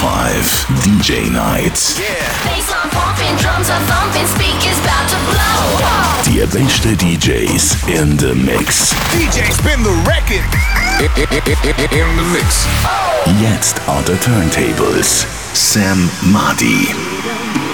five DJ nights. The Die DJs in the mix. DJ spin the record. In the mix. Jetzt on the turntables. Sam Marty.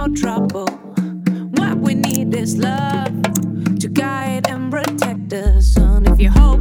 no trouble. What we need is love to guide and protect us. And if you hope.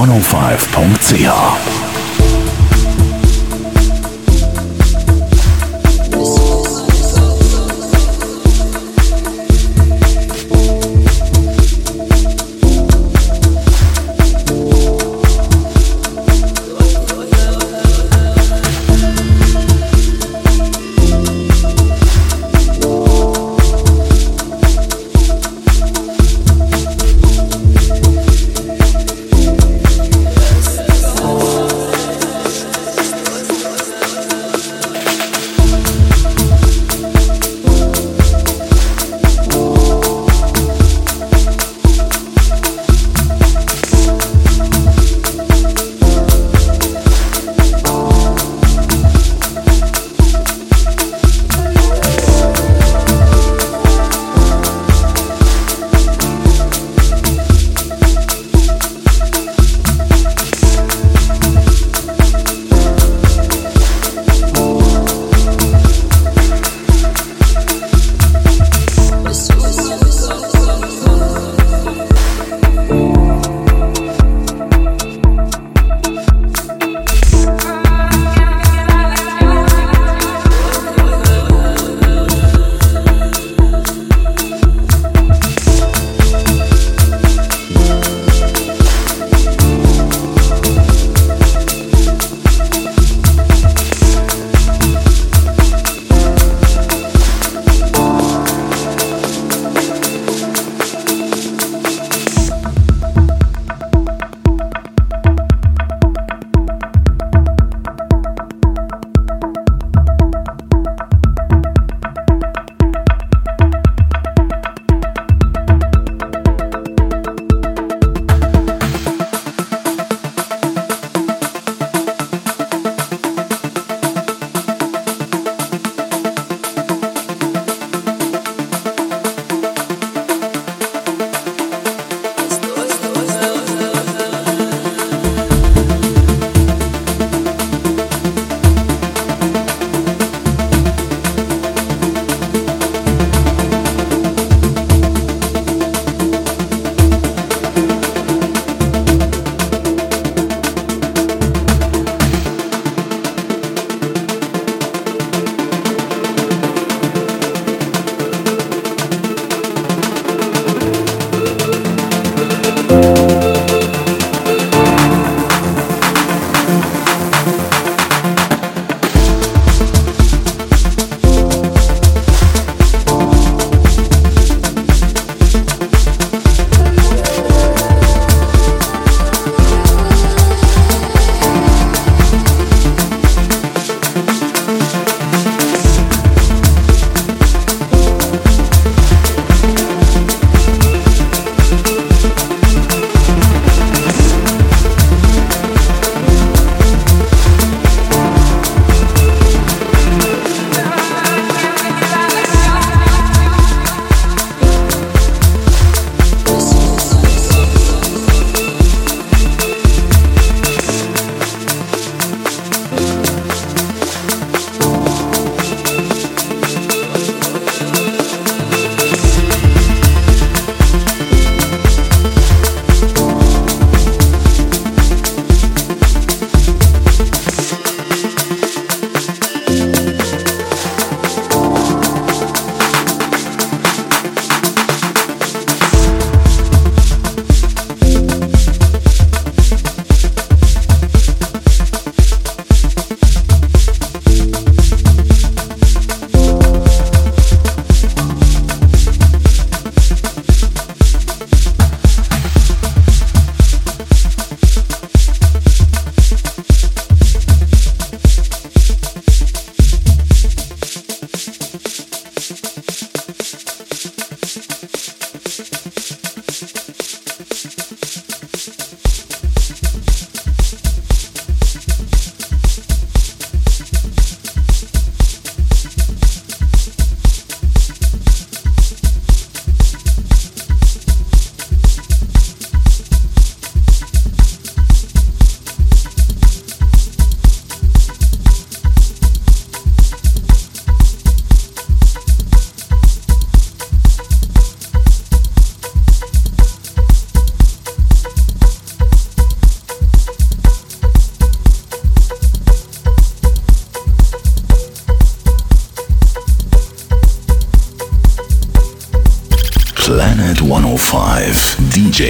105.ch.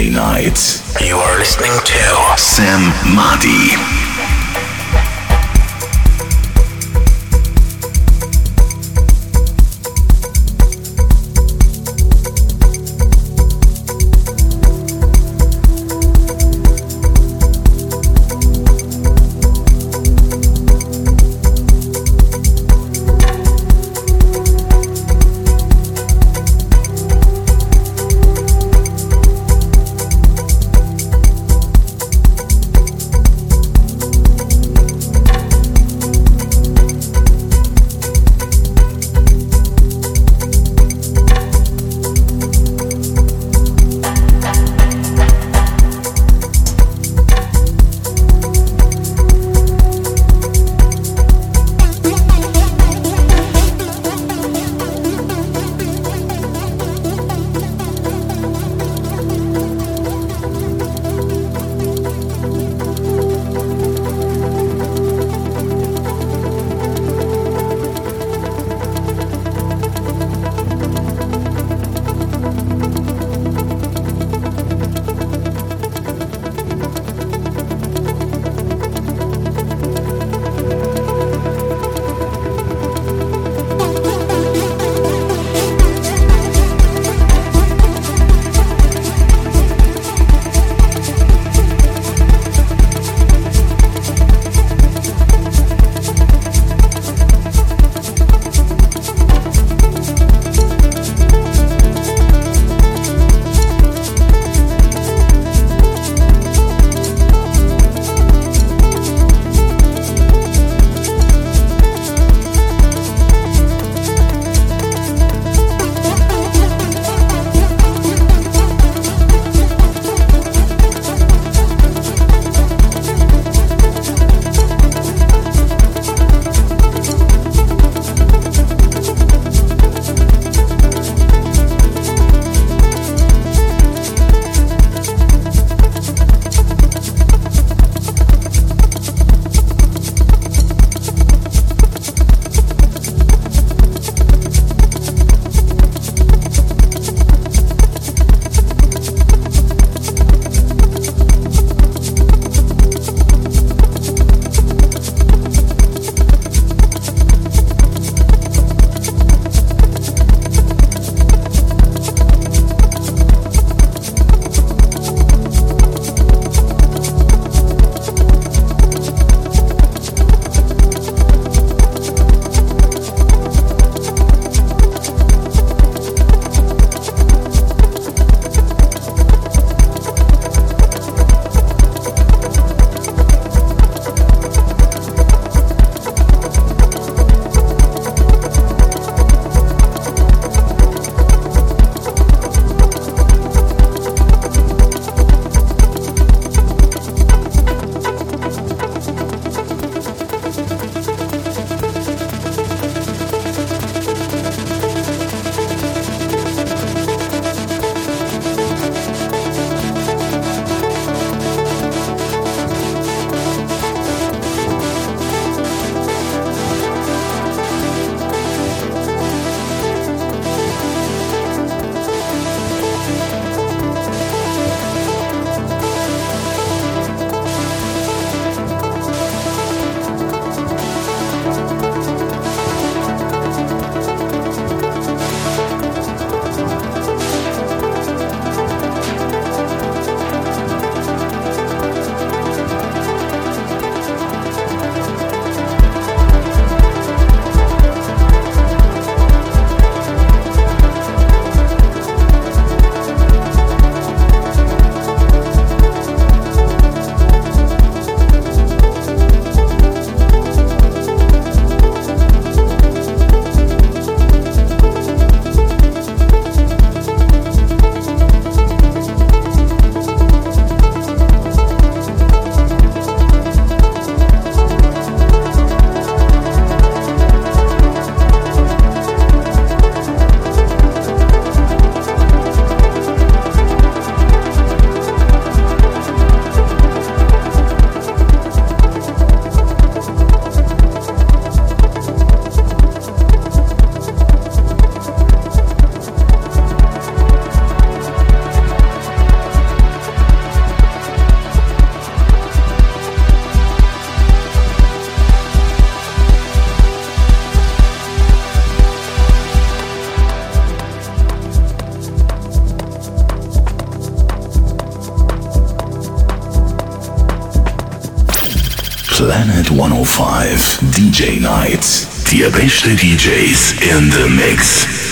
DJ Nights. 105 DJ Nights. Die beste DJs in the Mix.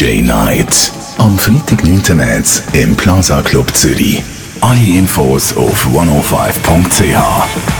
DJ Night. Am Freitag 9. März im Plaza Club Zürich. Alle Infos auf 105.ch.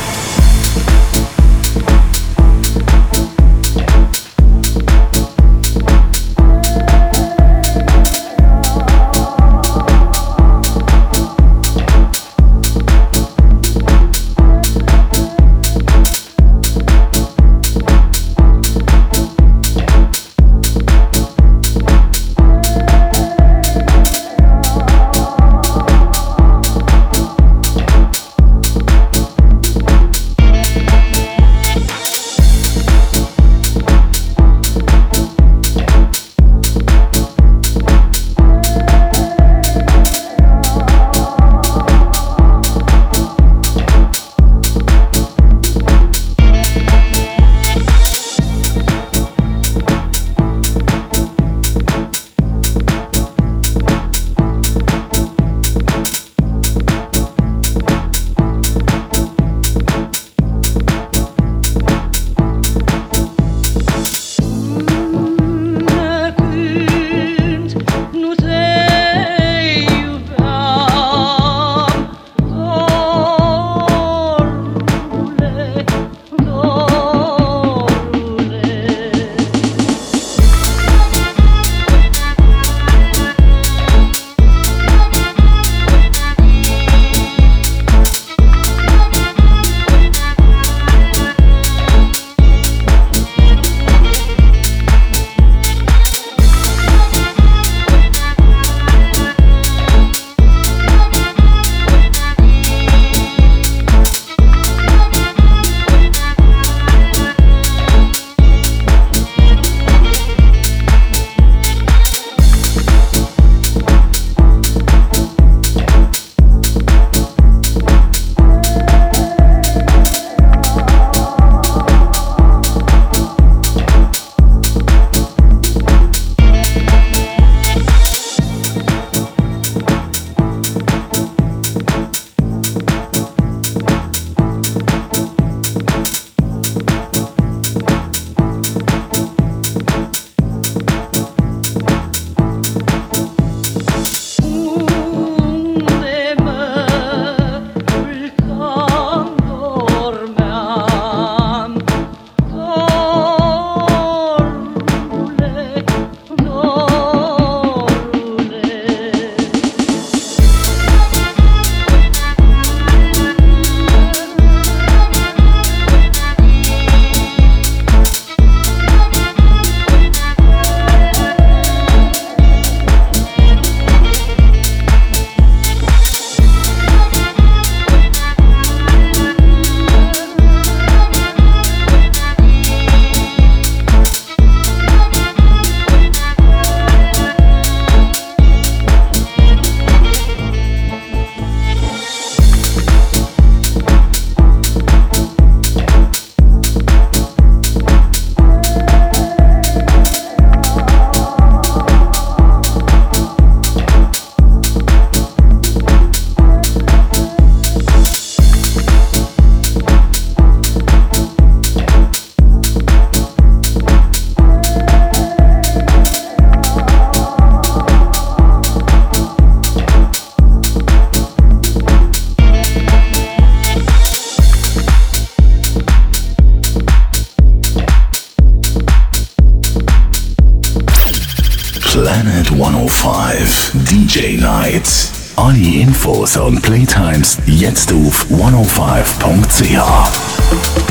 Infos und Playtimes jetzt auf 105.ch.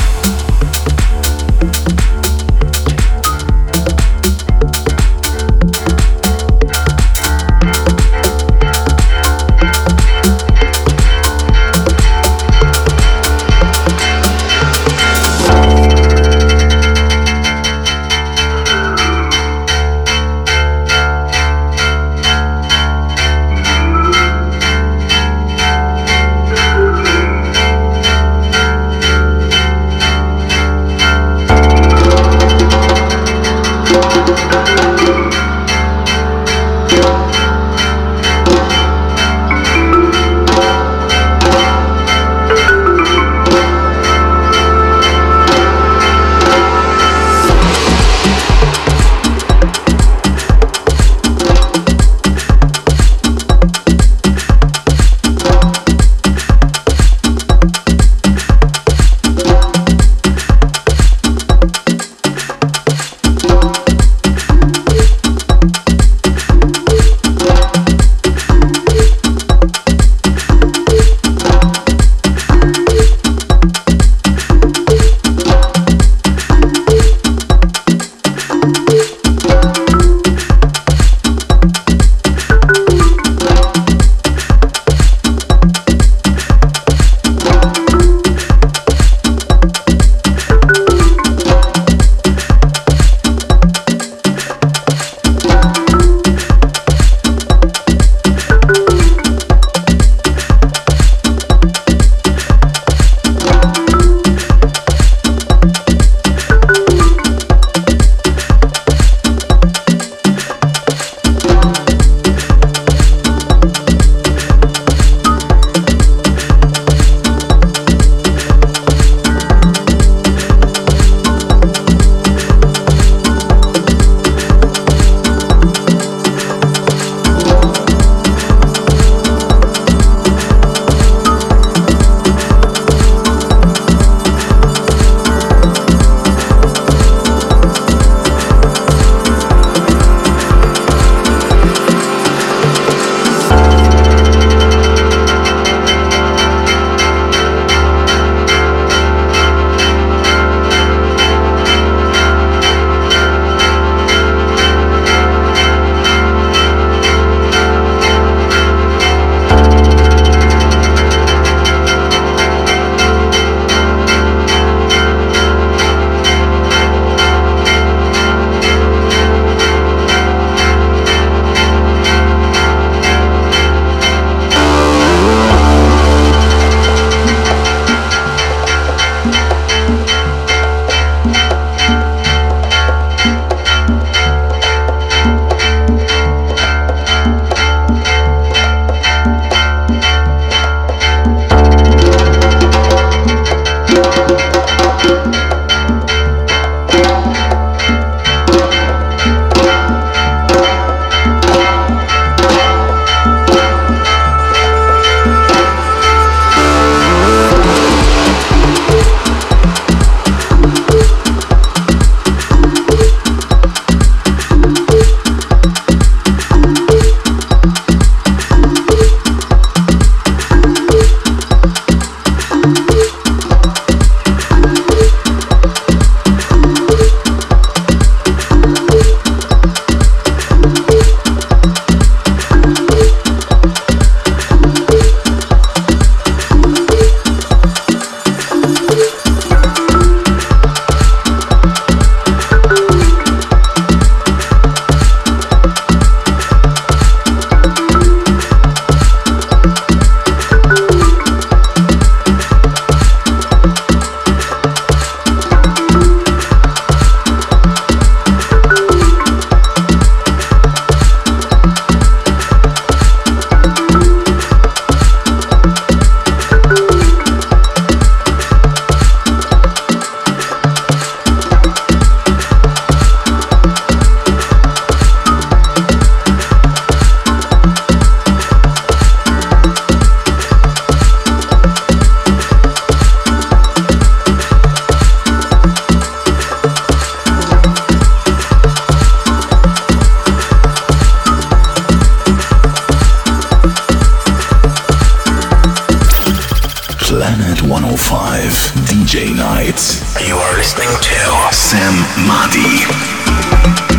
DJ Night. You are listening to Sam Madi.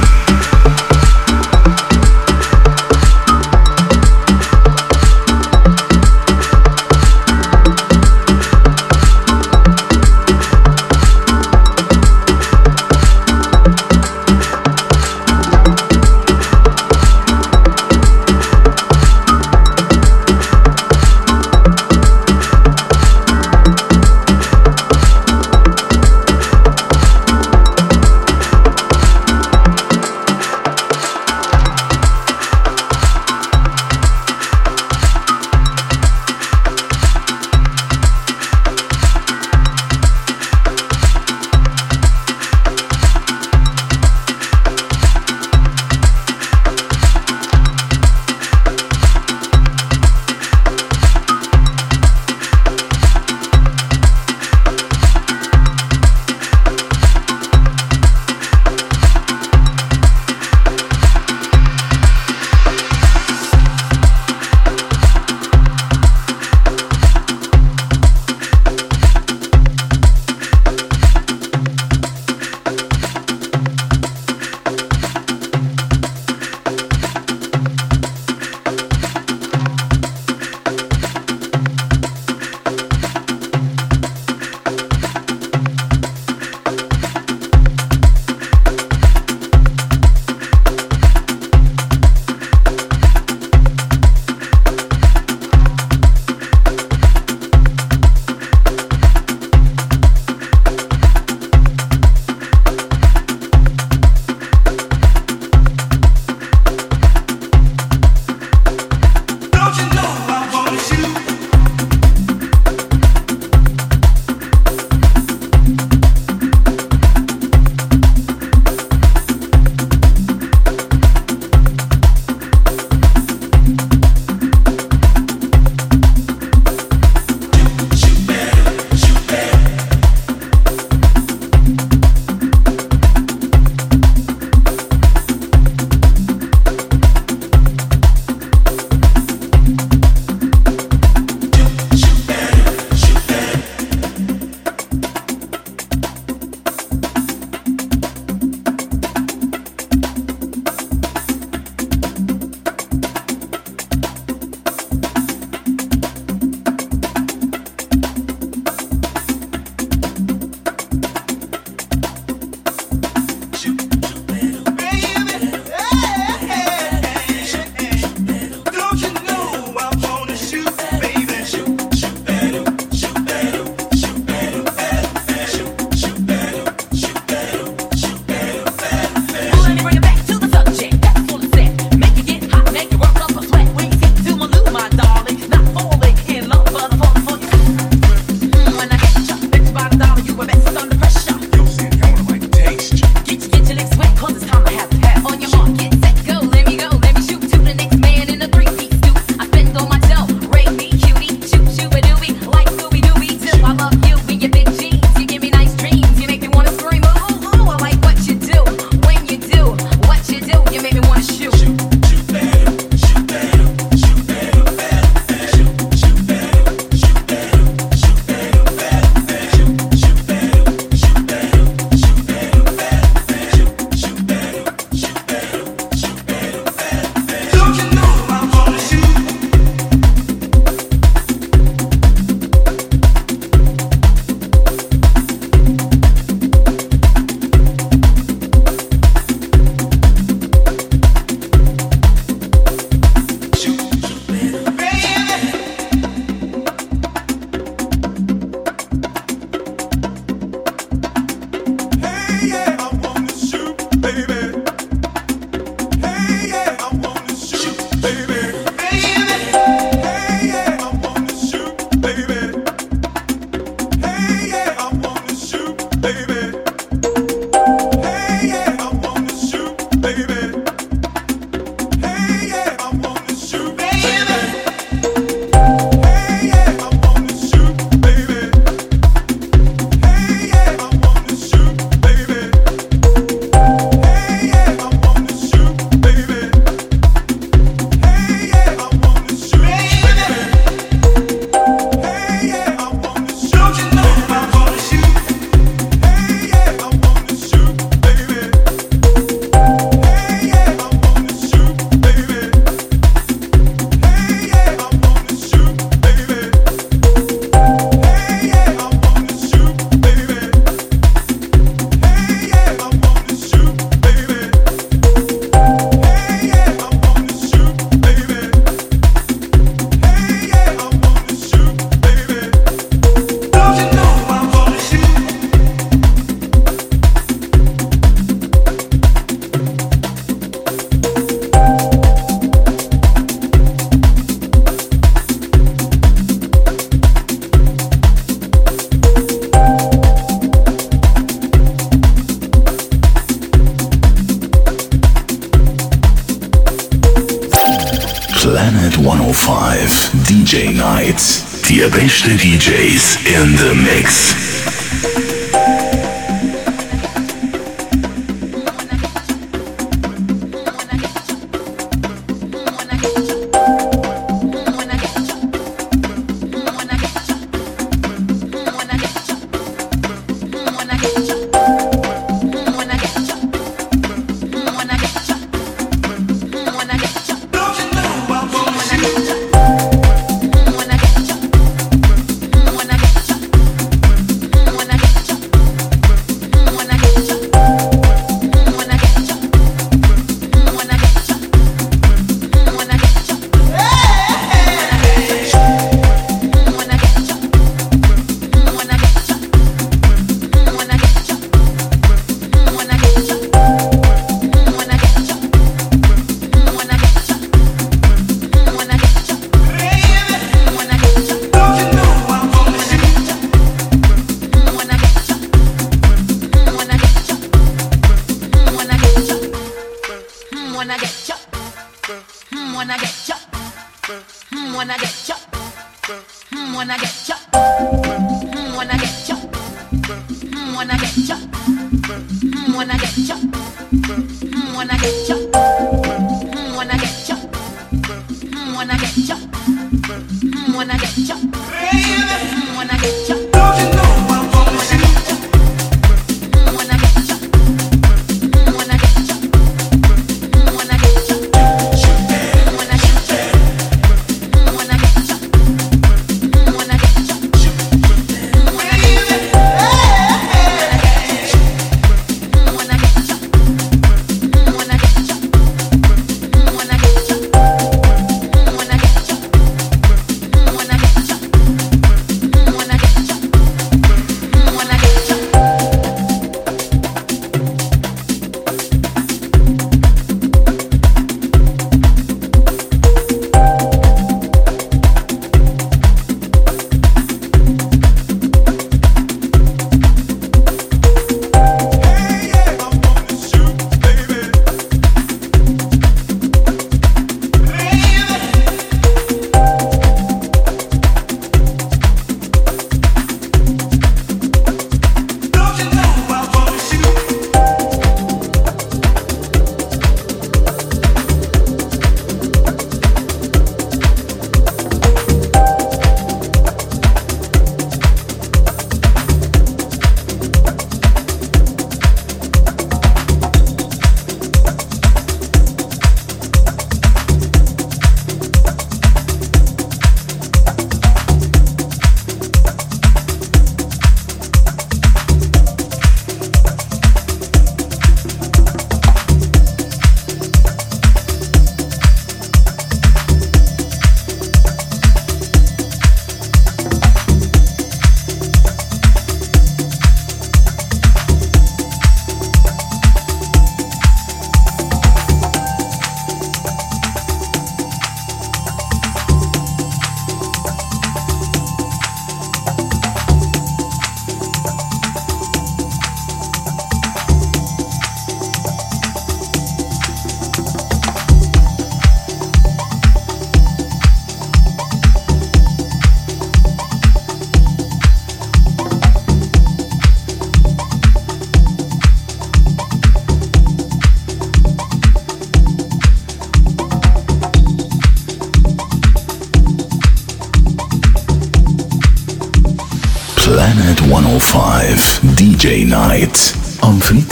Besten DJs in the Mix. DJ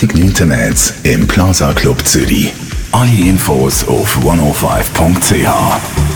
9. März im Plaza Club Zürich. Alle Infos auf 105.ch.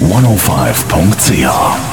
www.radiof105.ch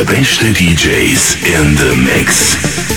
105 DJ Nights. DJs in the Mix.